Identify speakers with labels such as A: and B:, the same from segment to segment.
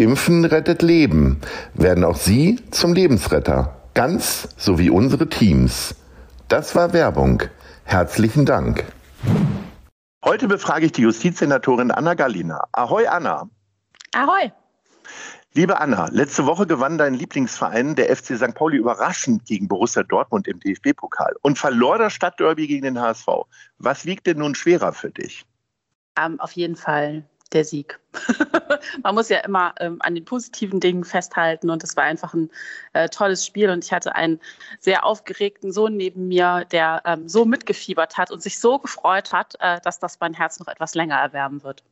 A: Impfen rettet Leben. Werden auch Sie zum Lebensretter. Ganz so wie unsere Teams. Das war Werbung. Herzlichen Dank. Heute befrage ich die Justizsenatorin Anna Galina. Ahoi, Anna.
B: Ahoi.
A: Liebe Anna, letzte Woche gewann dein Lieblingsverein, der FC St. Pauli, überraschend gegen Borussia Dortmund im DFB-Pokal und verlor das Stadtderby gegen den HSV. Was wiegt denn nun schwerer für dich?
B: Ähm, auf jeden Fall der Sieg. Man muss ja immer ähm, an den positiven Dingen festhalten und es war einfach ein äh, tolles Spiel und ich hatte einen sehr aufgeregten Sohn neben mir, der ähm, so mitgefiebert hat und sich so gefreut hat, äh, dass das mein Herz noch etwas länger erwärmen wird.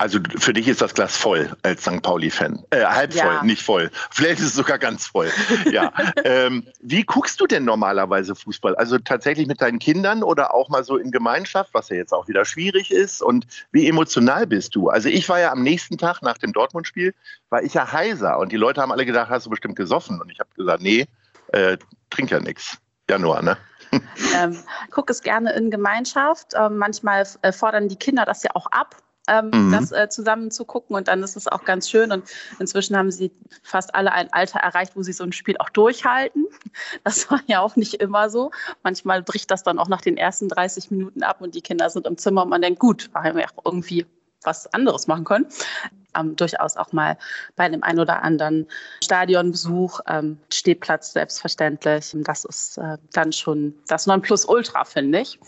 A: Also für dich ist das Glas voll als St. Pauli-Fan. Äh, halb voll, ja. nicht voll. Vielleicht ist es sogar ganz voll. Ja. ähm, wie guckst du denn normalerweise Fußball? Also tatsächlich mit deinen Kindern oder auch mal so in Gemeinschaft, was ja jetzt auch wieder schwierig ist? Und wie emotional bist du? Also ich war ja am nächsten Tag nach dem Dortmund-Spiel, war ich ja heiser und die Leute haben alle gedacht, hast du bestimmt gesoffen? Und ich habe gesagt, nee, äh, trink ja nichts. Januar, ne?
B: ähm, guck es gerne in Gemeinschaft. Ähm, manchmal äh, fordern die Kinder das ja auch ab ähm, mhm. das äh, zusammen zu gucken. Und dann ist es auch ganz schön. Und inzwischen haben sie fast alle ein Alter erreicht, wo sie so ein Spiel auch durchhalten. Das war ja auch nicht immer so. Manchmal bricht das dann auch nach den ersten 30 Minuten ab und die Kinder sind im Zimmer und man denkt, gut, da haben wir auch irgendwie was anderes machen können. Ähm, durchaus auch mal bei dem einen oder anderen Stadionbesuch, ähm, Stehplatz selbstverständlich. Das ist äh, dann schon das Nonplusultra, finde ich.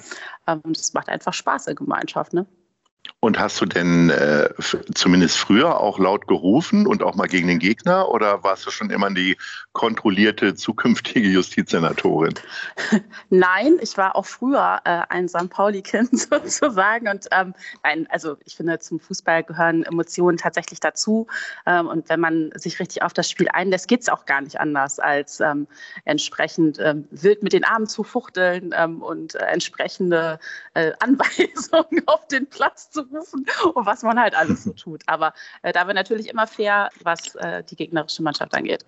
B: Ähm, und es macht einfach Spaß in Gemeinschaft. Ne?
A: Und hast du denn äh, zumindest früher auch laut gerufen und auch mal gegen den Gegner oder warst du schon immer die kontrollierte zukünftige Justizsenatorin?
B: Nein, ich war auch früher äh, ein St. Pauli-Kind sozusagen. Und ähm, nein, also ich finde, zum Fußball gehören Emotionen tatsächlich dazu. Ähm, und wenn man sich richtig auf das Spiel einlässt, geht es auch gar nicht anders, als ähm, entsprechend ähm, wild mit den Armen zu fuchteln ähm, und äh, entsprechende äh, Anweisungen auf den Platz zu rufen und was man halt alles so tut. Aber äh, da wir natürlich immer fair, was äh, die gegnerische Mannschaft angeht.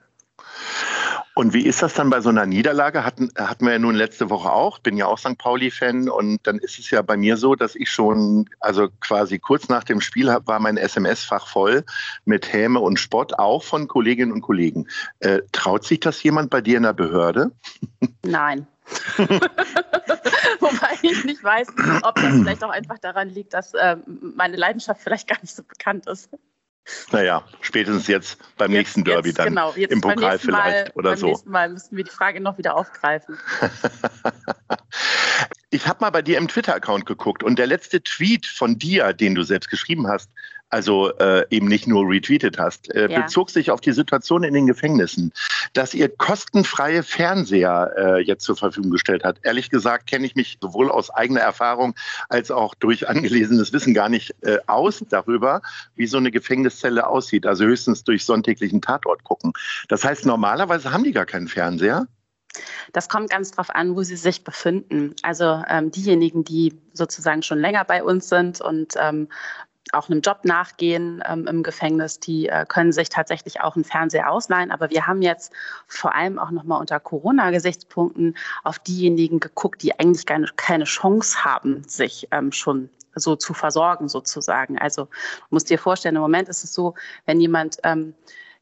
A: Und wie ist das dann bei so einer Niederlage? Hatten, hatten wir ja nun letzte Woche auch. Bin ja auch St. Pauli-Fan und dann ist es ja bei mir so, dass ich schon, also quasi kurz nach dem Spiel war mein SMS-Fach voll mit Häme und Spott, auch von Kolleginnen und Kollegen. Äh, traut sich das jemand bei dir in der Behörde?
B: Nein. Wobei ich nicht weiß, ob das vielleicht auch einfach daran liegt, dass äh, meine Leidenschaft vielleicht gar nicht so bekannt ist.
A: Naja, spätestens jetzt beim jetzt, nächsten Derby jetzt, dann genau, im Pokal vielleicht
B: Mal,
A: oder
B: beim
A: so.
B: Beim nächsten Mal müssten wir die Frage noch wieder aufgreifen.
A: ich habe mal bei dir im Twitter-Account geguckt und der letzte Tweet von dir, den du selbst geschrieben hast, also äh, eben nicht nur retweetet hast, äh, ja. bezog sich auf die Situation in den Gefängnissen, dass ihr kostenfreie Fernseher äh, jetzt zur Verfügung gestellt hat. Ehrlich gesagt kenne ich mich sowohl aus eigener Erfahrung als auch durch angelesenes Wissen gar nicht äh, aus darüber, wie so eine Gefängniszelle aussieht. Also höchstens durch sonntäglichen Tatort gucken. Das heißt, normalerweise haben die gar keinen Fernseher.
B: Das kommt ganz drauf an, wo sie sich befinden. Also ähm, diejenigen, die sozusagen schon länger bei uns sind und ähm, auch einem Job nachgehen ähm, im Gefängnis, die äh, können sich tatsächlich auch einen Fernseher ausleihen. Aber wir haben jetzt vor allem auch nochmal unter Corona-Gesichtspunkten auf diejenigen geguckt, die eigentlich keine, keine Chance haben, sich ähm, schon so zu versorgen sozusagen. Also musst dir vorstellen, im Moment ist es so, wenn jemand ähm,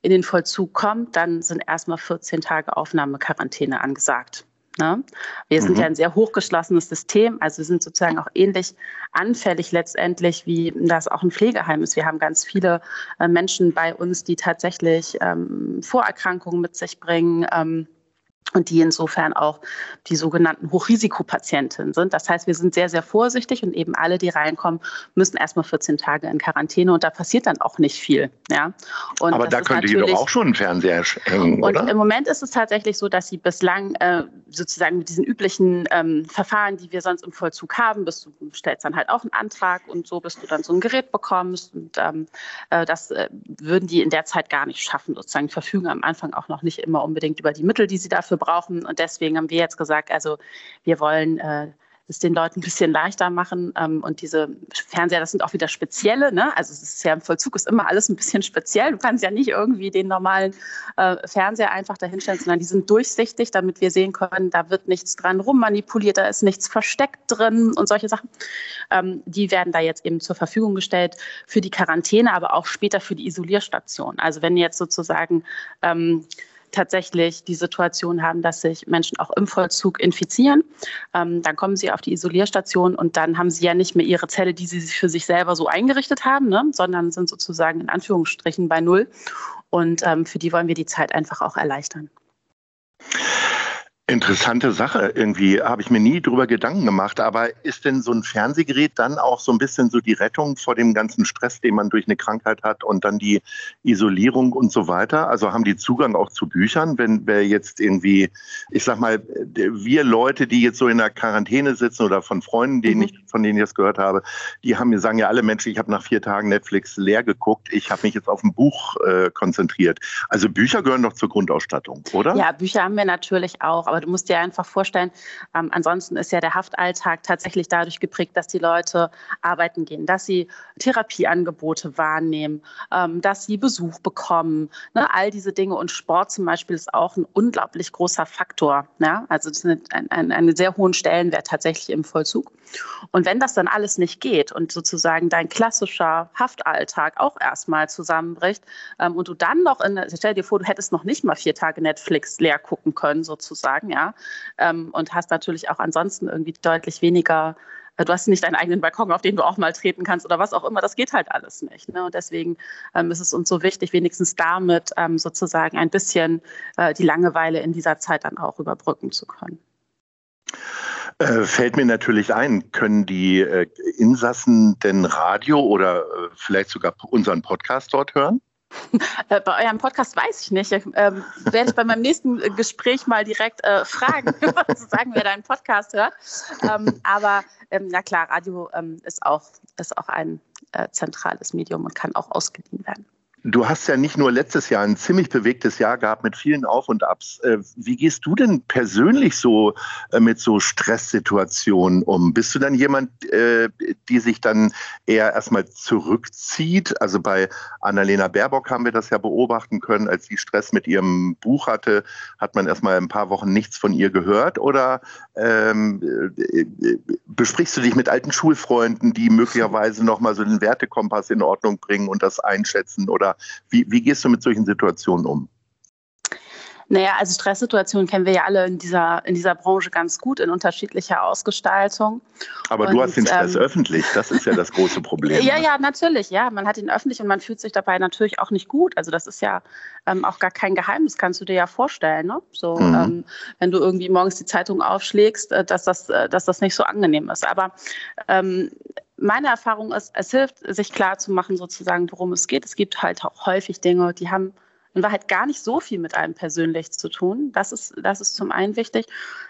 B: in den Vollzug kommt, dann sind erstmal 14 Tage Aufnahmequarantäne angesagt. Ne? Wir sind mhm. ja ein sehr hochgeschlossenes System, also sind sozusagen auch ähnlich anfällig letztendlich, wie das auch ein Pflegeheim ist. Wir haben ganz viele äh, Menschen bei uns, die tatsächlich ähm, Vorerkrankungen mit sich bringen. Ähm, und die insofern auch die sogenannten Hochrisikopatientinnen sind. Das heißt, wir sind sehr, sehr vorsichtig und eben alle, die reinkommen, müssen erstmal 14 Tage in Quarantäne und da passiert dann auch nicht viel. Ja?
A: Und Aber da könnte ihr doch auch schon einen Fernseher hängen,
B: oder? Und im Moment ist es tatsächlich so, dass sie bislang äh, sozusagen mit diesen üblichen ähm, Verfahren, die wir sonst im Vollzug haben, bist du stellst dann halt auch einen Antrag und so, bis du dann so ein Gerät bekommst. Und ähm, äh, das äh, würden die in der Zeit gar nicht schaffen, sozusagen verfügen am Anfang auch noch nicht immer unbedingt über die Mittel, die sie dafür brauchen. Und deswegen haben wir jetzt gesagt, also wir wollen äh, es den Leuten ein bisschen leichter machen. Ähm, und diese Fernseher, das sind auch wieder spezielle. Ne? Also es ist ja im Vollzug ist immer alles ein bisschen speziell. Du kannst ja nicht irgendwie den normalen äh, Fernseher einfach dahinstellen, sondern die sind durchsichtig, damit wir sehen können, da wird nichts dran rummanipuliert, da ist nichts versteckt drin und solche Sachen. Ähm, die werden da jetzt eben zur Verfügung gestellt für die Quarantäne, aber auch später für die Isolierstation. Also wenn jetzt sozusagen ähm, tatsächlich die Situation haben, dass sich Menschen auch im Vollzug infizieren. Ähm, dann kommen sie auf die Isolierstation und dann haben sie ja nicht mehr ihre Zelle, die sie für sich selber so eingerichtet haben, ne, sondern sind sozusagen in Anführungsstrichen bei Null. Und ähm, für die wollen wir die Zeit einfach auch erleichtern.
A: Interessante Sache. Irgendwie habe ich mir nie drüber Gedanken gemacht. Aber ist denn so ein Fernsehgerät dann auch so ein bisschen so die Rettung vor dem ganzen Stress, den man durch eine Krankheit hat und dann die Isolierung und so weiter? Also haben die Zugang auch zu Büchern, wenn wer jetzt irgendwie, ich sag mal, wir Leute, die jetzt so in der Quarantäne sitzen oder von Freunden, denen mhm. ich, von denen ich das gehört habe, die haben mir sagen ja alle Menschen, ich habe nach vier Tagen Netflix leer geguckt, ich habe mich jetzt auf ein Buch äh, konzentriert. Also Bücher gehören doch zur Grundausstattung, oder?
B: Ja, Bücher haben wir natürlich auch, aber du musst dir einfach vorstellen, ähm, ansonsten ist ja der Haftalltag tatsächlich dadurch geprägt, dass die Leute arbeiten gehen, dass sie Therapieangebote wahrnehmen, ähm, dass sie Besuch bekommen. Ne? All diese Dinge und Sport zum Beispiel ist auch ein unglaublich großer Faktor. Ja? Also das ist ein, ein, einen sehr hohen Stellenwert tatsächlich im Vollzug. Und wenn das dann alles nicht geht und sozusagen dein klassischer Haftalltag auch erstmal zusammenbricht ähm, und du dann noch in, stell dir vor, du hättest noch nicht mal vier Tage Netflix leer gucken können sozusagen, ja, ähm, und hast natürlich auch ansonsten irgendwie deutlich weniger äh, du hast nicht deinen eigenen Balkon, auf den du auch mal treten kannst oder was auch immer. Das geht halt alles nicht. Ne? Und deswegen ähm, ist es uns so wichtig, wenigstens damit ähm, sozusagen ein bisschen äh, die Langeweile in dieser Zeit dann auch überbrücken zu können.
A: Äh, fällt mir natürlich ein, können die äh, Insassen denn Radio oder vielleicht sogar unseren Podcast dort hören?
B: Äh, bei eurem Podcast weiß ich nicht. Ähm, werde ich bei meinem nächsten Gespräch mal direkt äh, fragen, sagen, wer deinen Podcast hört. Ähm, aber ähm, na klar, Radio ähm, ist, auch, ist auch ein äh, zentrales Medium und kann auch ausgeliehen werden.
A: Du hast ja nicht nur letztes Jahr ein ziemlich bewegtes Jahr gehabt mit vielen Auf und Abs. Äh, wie gehst du denn persönlich so äh, mit so Stresssituationen um? Bist du dann jemand, äh, die sich dann eher erstmal zurückzieht? Also bei Annalena Baerbock haben wir das ja beobachten können, als sie Stress mit ihrem Buch hatte, hat man erstmal ein paar Wochen nichts von ihr gehört. Oder ähm, besprichst du dich mit alten Schulfreunden, die möglicherweise nochmal so den Wertekompass in Ordnung bringen und das einschätzen? Oder wie, wie gehst du mit solchen Situationen um?
B: Naja, also Stresssituationen kennen wir ja alle in dieser, in dieser Branche ganz gut, in unterschiedlicher Ausgestaltung.
A: Aber und, du hast den Stress ähm, öffentlich, das ist ja das große Problem.
B: ja, ne? ja, natürlich, ja. Man hat ihn öffentlich und man fühlt sich dabei natürlich auch nicht gut. Also das ist ja ähm, auch gar kein Geheimnis, kannst du dir ja vorstellen. Ne? So, mhm. ähm, wenn du irgendwie morgens die Zeitung aufschlägst, äh, dass, das, äh, dass das nicht so angenehm ist. Aber ähm, meine Erfahrung ist, es hilft, sich klar zu machen, sozusagen, worum es geht. Es gibt halt auch häufig Dinge, die haben in Wahrheit gar nicht so viel mit einem persönlich zu tun. Das ist, das ist zum einen wichtig.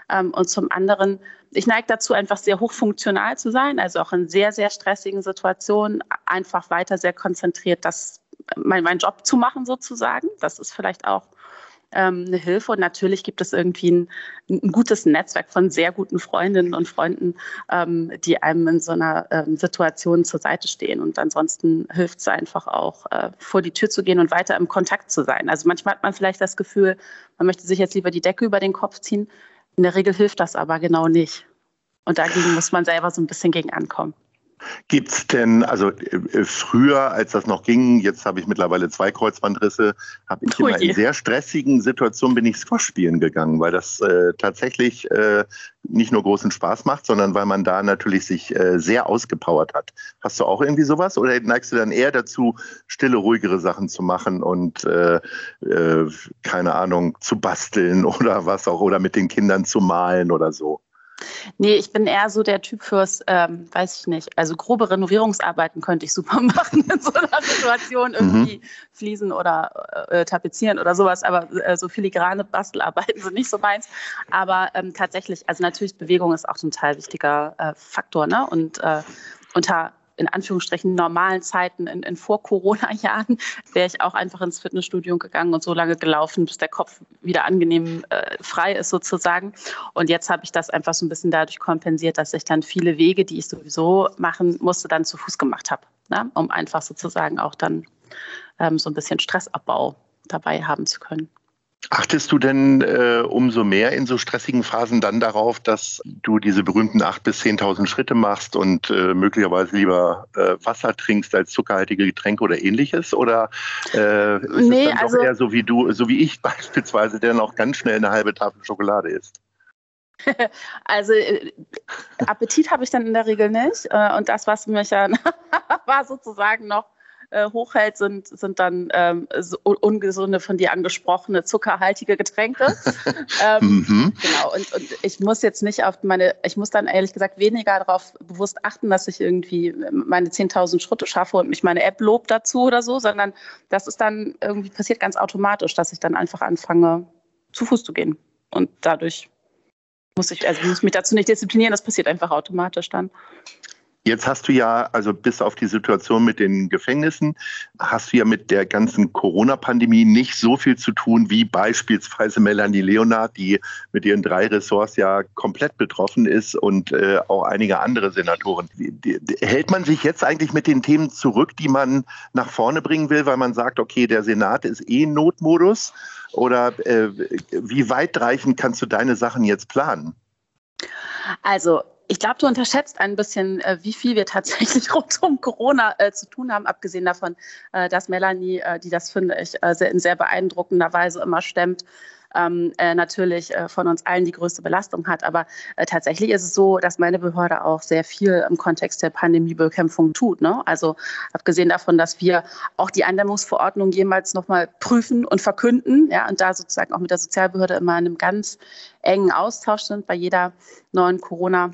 B: Ähm, und zum anderen, ich neige dazu, einfach sehr hochfunktional zu sein, also auch in sehr, sehr stressigen Situationen einfach weiter sehr konzentriert, das, mein, meinen Job zu machen sozusagen. Das ist vielleicht auch ähm, eine Hilfe. Und natürlich gibt es irgendwie ein, ein, gutes Netzwerk von sehr guten Freundinnen und Freunden, ähm, die einem in so einer ähm, Situation zur Seite stehen. Und ansonsten hilft es einfach auch, äh, vor die Tür zu gehen und weiter im Kontakt zu sein. Also manchmal hat man vielleicht das Gefühl, man möchte sich jetzt lieber die Decke über den Kopf ziehen. In der Regel hilft das aber genau nicht. Und dagegen muss man selber so ein bisschen gegen ankommen.
A: Gibt es denn, also äh, früher, als das noch ging, jetzt habe ich mittlerweile zwei Kreuzbandrisse, habe ich immer in sehr stressigen Situationen bin ich Squash spielen gegangen, weil das äh, tatsächlich äh, nicht nur großen Spaß macht, sondern weil man da natürlich sich äh, sehr ausgepowert hat. Hast du auch irgendwie sowas oder neigst du dann eher dazu, stille, ruhigere Sachen zu machen und äh, äh, keine Ahnung, zu basteln oder was auch oder mit den Kindern zu malen oder so?
B: Nee, ich bin eher so der Typ fürs, ähm, weiß ich nicht, also grobe Renovierungsarbeiten könnte ich super machen in so einer Situation, irgendwie mhm. Fliesen oder äh, tapezieren oder sowas, aber äh, so filigrane Bastelarbeiten sind nicht so meins. Aber ähm, tatsächlich, also natürlich Bewegung ist auch ein total wichtiger äh, Faktor, ne? Und äh, unter in Anführungsstrichen normalen Zeiten, in, in Vor-Corona-Jahren, wäre ich auch einfach ins Fitnessstudio gegangen und so lange gelaufen, bis der Kopf wieder angenehm äh, frei ist sozusagen. Und jetzt habe ich das einfach so ein bisschen dadurch kompensiert, dass ich dann viele Wege, die ich sowieso machen musste, dann zu Fuß gemacht habe, ne? um einfach sozusagen auch dann ähm, so ein bisschen Stressabbau dabei haben zu können.
A: Achtest du denn äh, umso mehr in so stressigen Phasen dann darauf, dass du diese berühmten 8.000 bis 10.000 Schritte machst und äh, möglicherweise lieber äh, Wasser trinkst als zuckerhaltige Getränke oder ähnliches? Oder äh, ist nee, es dann also, doch eher so wie du, so wie ich beispielsweise, der noch ganz schnell eine halbe Tafel Schokolade isst?
B: Also äh, Appetit habe ich dann in der Regel nicht. Äh, und das, was mich ja war sozusagen noch äh, hochhält, sind, sind dann ähm, so ungesunde, von dir angesprochene, zuckerhaltige Getränke. ähm, mhm. Genau, und, und ich muss jetzt nicht auf meine, ich muss dann ehrlich gesagt weniger darauf bewusst achten, dass ich irgendwie meine 10.000 Schritte schaffe und mich meine App lobt dazu oder so, sondern das ist dann irgendwie passiert ganz automatisch, dass ich dann einfach anfange, zu Fuß zu gehen. Und dadurch muss ich, also muss mich dazu nicht disziplinieren, das passiert einfach automatisch dann.
A: Jetzt hast du ja, also bis auf die Situation mit den Gefängnissen, hast du ja mit der ganzen Corona-Pandemie nicht so viel zu tun wie beispielsweise Melanie Leonard, die mit ihren drei Ressorts ja komplett betroffen ist und äh, auch einige andere Senatoren. Hält man sich jetzt eigentlich mit den Themen zurück, die man nach vorne bringen will, weil man sagt, okay, der Senat ist eh in Notmodus? Oder äh, wie weitreichend kannst du deine Sachen jetzt planen?
B: Also ich glaube, du unterschätzt ein bisschen, äh, wie viel wir tatsächlich rund um Corona äh, zu tun haben, abgesehen davon, äh, dass Melanie, äh, die das finde ich äh, sehr, in sehr beeindruckender Weise immer stemmt, ähm, äh, natürlich von uns allen die größte Belastung hat. Aber tatsächlich ist es so, dass meine Behörde auch sehr viel im Kontext der Pandemiebekämpfung tut. Ne? Also abgesehen davon, dass wir auch die Eindämmungsverordnung jemals nochmal prüfen und verkünden ja, und da sozusagen auch mit der Sozialbehörde immer in einem ganz engen Austausch sind bei jeder neuen Corona-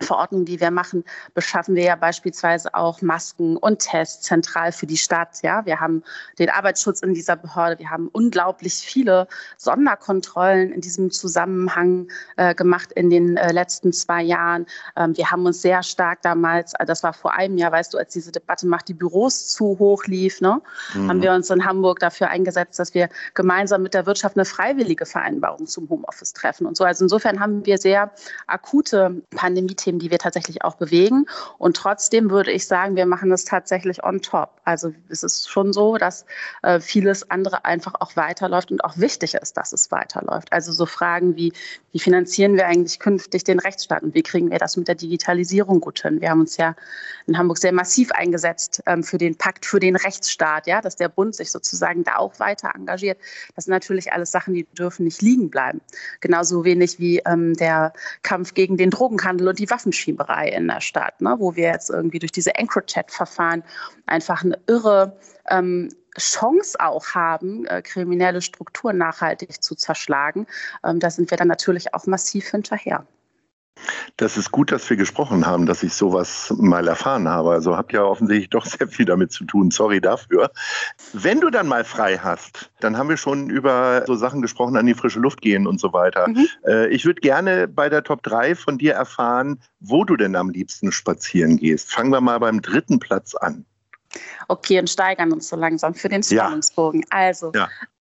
B: Verordnung, die wir machen, beschaffen wir ja beispielsweise auch Masken und Tests zentral für die Stadt. Ja, wir haben den Arbeitsschutz in dieser Behörde. Wir haben unglaublich viele Sonderkontrollen in diesem Zusammenhang äh, gemacht in den äh, letzten zwei Jahren. Ähm, wir haben uns sehr stark damals, äh, das war vor einem Jahr, weißt du, als diese Debatte macht die Büros zu hoch lief, ne, mhm. haben wir uns in Hamburg dafür eingesetzt, dass wir gemeinsam mit der Wirtschaft eine freiwillige Vereinbarung zum Homeoffice treffen und so. Also insofern haben wir sehr akute Pandemie Themen, die wir tatsächlich auch bewegen. Und trotzdem würde ich sagen, wir machen das tatsächlich on top. Also es ist schon so, dass äh, vieles andere einfach auch weiterläuft und auch wichtig ist, dass es weiterläuft. Also so Fragen wie, wie finanzieren wir eigentlich künftig den Rechtsstaat und wie kriegen wir das mit der Digitalisierung gut hin? Wir haben uns ja in Hamburg sehr massiv eingesetzt ähm, für den Pakt für den Rechtsstaat, ja, dass der Bund sich sozusagen da auch weiter engagiert. Das sind natürlich alles Sachen, die dürfen nicht liegen bleiben. Genauso wenig wie ähm, der Kampf gegen den Drogenhandel und die Waffenschieberei in der Stadt, ne, wo wir jetzt irgendwie durch diese EncroChat-Verfahren einfach eine irre ähm, Chance auch haben, äh, kriminelle Strukturen nachhaltig zu zerschlagen. Ähm, da sind wir dann natürlich auch massiv hinterher.
A: Das ist gut, dass wir gesprochen haben, dass ich sowas mal erfahren habe. Also habe ja offensichtlich doch sehr viel damit zu tun. Sorry dafür. Wenn du dann mal frei hast, dann haben wir schon über so Sachen gesprochen, an die frische Luft gehen und so weiter. Mhm. Äh, ich würde gerne bei der Top 3 von dir erfahren, wo du denn am liebsten spazieren gehst. Fangen wir mal beim dritten Platz an.
B: Okay, und steigern uns so langsam für den Spannungsbogen. Ja. Also, ja.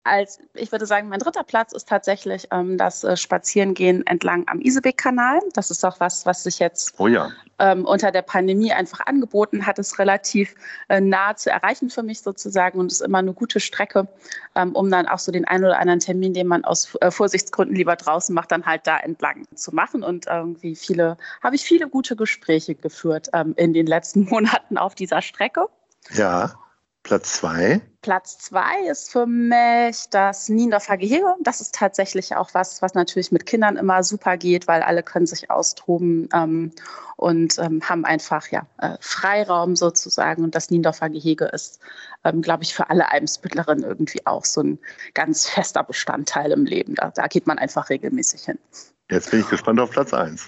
B: Als, ich würde sagen, mein dritter Platz ist tatsächlich ähm, das äh, Spazierengehen entlang am Isebeck-Kanal. Das ist auch was, was sich jetzt
A: oh ja.
B: ähm, unter der Pandemie einfach angeboten hat. Es relativ äh, nah zu erreichen für mich sozusagen und ist immer eine gute Strecke, ähm, um dann auch so den einen oder anderen Termin, den man aus äh, Vorsichtsgründen lieber draußen macht, dann halt da entlang zu machen. Und irgendwie viele, habe ich viele gute Gespräche geführt ähm, in den letzten Monaten auf dieser Strecke.
A: Ja. Platz zwei?
B: Platz zwei ist für mich das Niendorfer Gehege. Das ist tatsächlich auch was, was natürlich mit Kindern immer super geht, weil alle können sich austoben ähm, und ähm, haben einfach ja, äh, Freiraum sozusagen. Und das Niendorfer Gehege ist, ähm, glaube ich, für alle Eimsbüttlerinnen irgendwie auch so ein ganz fester Bestandteil im Leben. Da, da geht man einfach regelmäßig hin.
A: Jetzt bin ich gespannt auf Platz eins.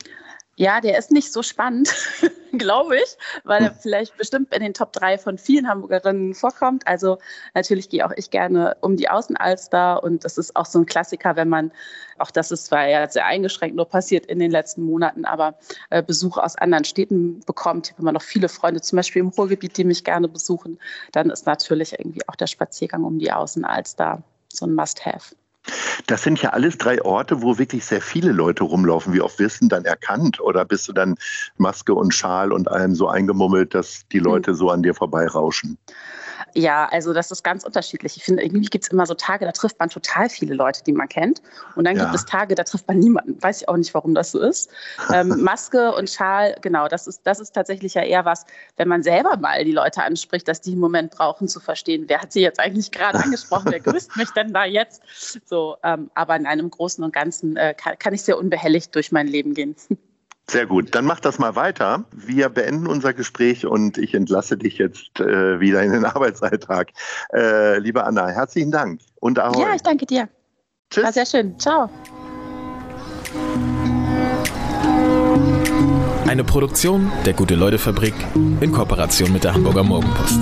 B: Ja, der ist nicht so spannend, glaube ich, weil er vielleicht bestimmt in den Top 3 von vielen Hamburgerinnen vorkommt. Also natürlich gehe auch ich gerne um die Außenalster und das ist auch so ein Klassiker, wenn man, auch das ist zwar ja sehr eingeschränkt nur passiert in den letzten Monaten, aber äh, Besuche aus anderen Städten bekommt. Ich habe immer noch viele Freunde, zum Beispiel im Ruhrgebiet, die mich gerne besuchen. Dann ist natürlich irgendwie auch der Spaziergang um die Außenalster so ein Must-Have.
A: Das sind ja alles drei Orte, wo wirklich sehr viele Leute rumlaufen. Wie oft wirst du dann erkannt? Oder bist du dann Maske und Schal und allem so eingemummelt, dass die hm. Leute so an dir vorbeirauschen?
B: Ja, also das ist ganz unterschiedlich. Ich finde, irgendwie gibt es immer so Tage, da trifft man total viele Leute, die man kennt. Und dann ja. gibt es Tage, da trifft man niemanden. Weiß ich auch nicht, warum das so ist. Ähm, Maske und Schal, genau, das ist, das ist tatsächlich ja eher was, wenn man selber mal die Leute anspricht, dass die einen Moment brauchen zu verstehen, wer hat sie jetzt eigentlich gerade angesprochen, wer grüßt mich denn da jetzt? So, ähm, aber in einem Großen und Ganzen äh, kann, kann ich sehr unbehelligt durch mein Leben gehen.
A: Sehr gut, dann mach das mal weiter. Wir beenden unser Gespräch und ich entlasse dich jetzt äh, wieder in den Arbeitsalltag. Äh, liebe Anna, herzlichen Dank und
B: Ahoi. Ja, ich danke dir. Tschüss. War sehr schön. Ciao.
C: Eine Produktion der Gute-Leute-Fabrik in Kooperation mit der Hamburger Morgenpost.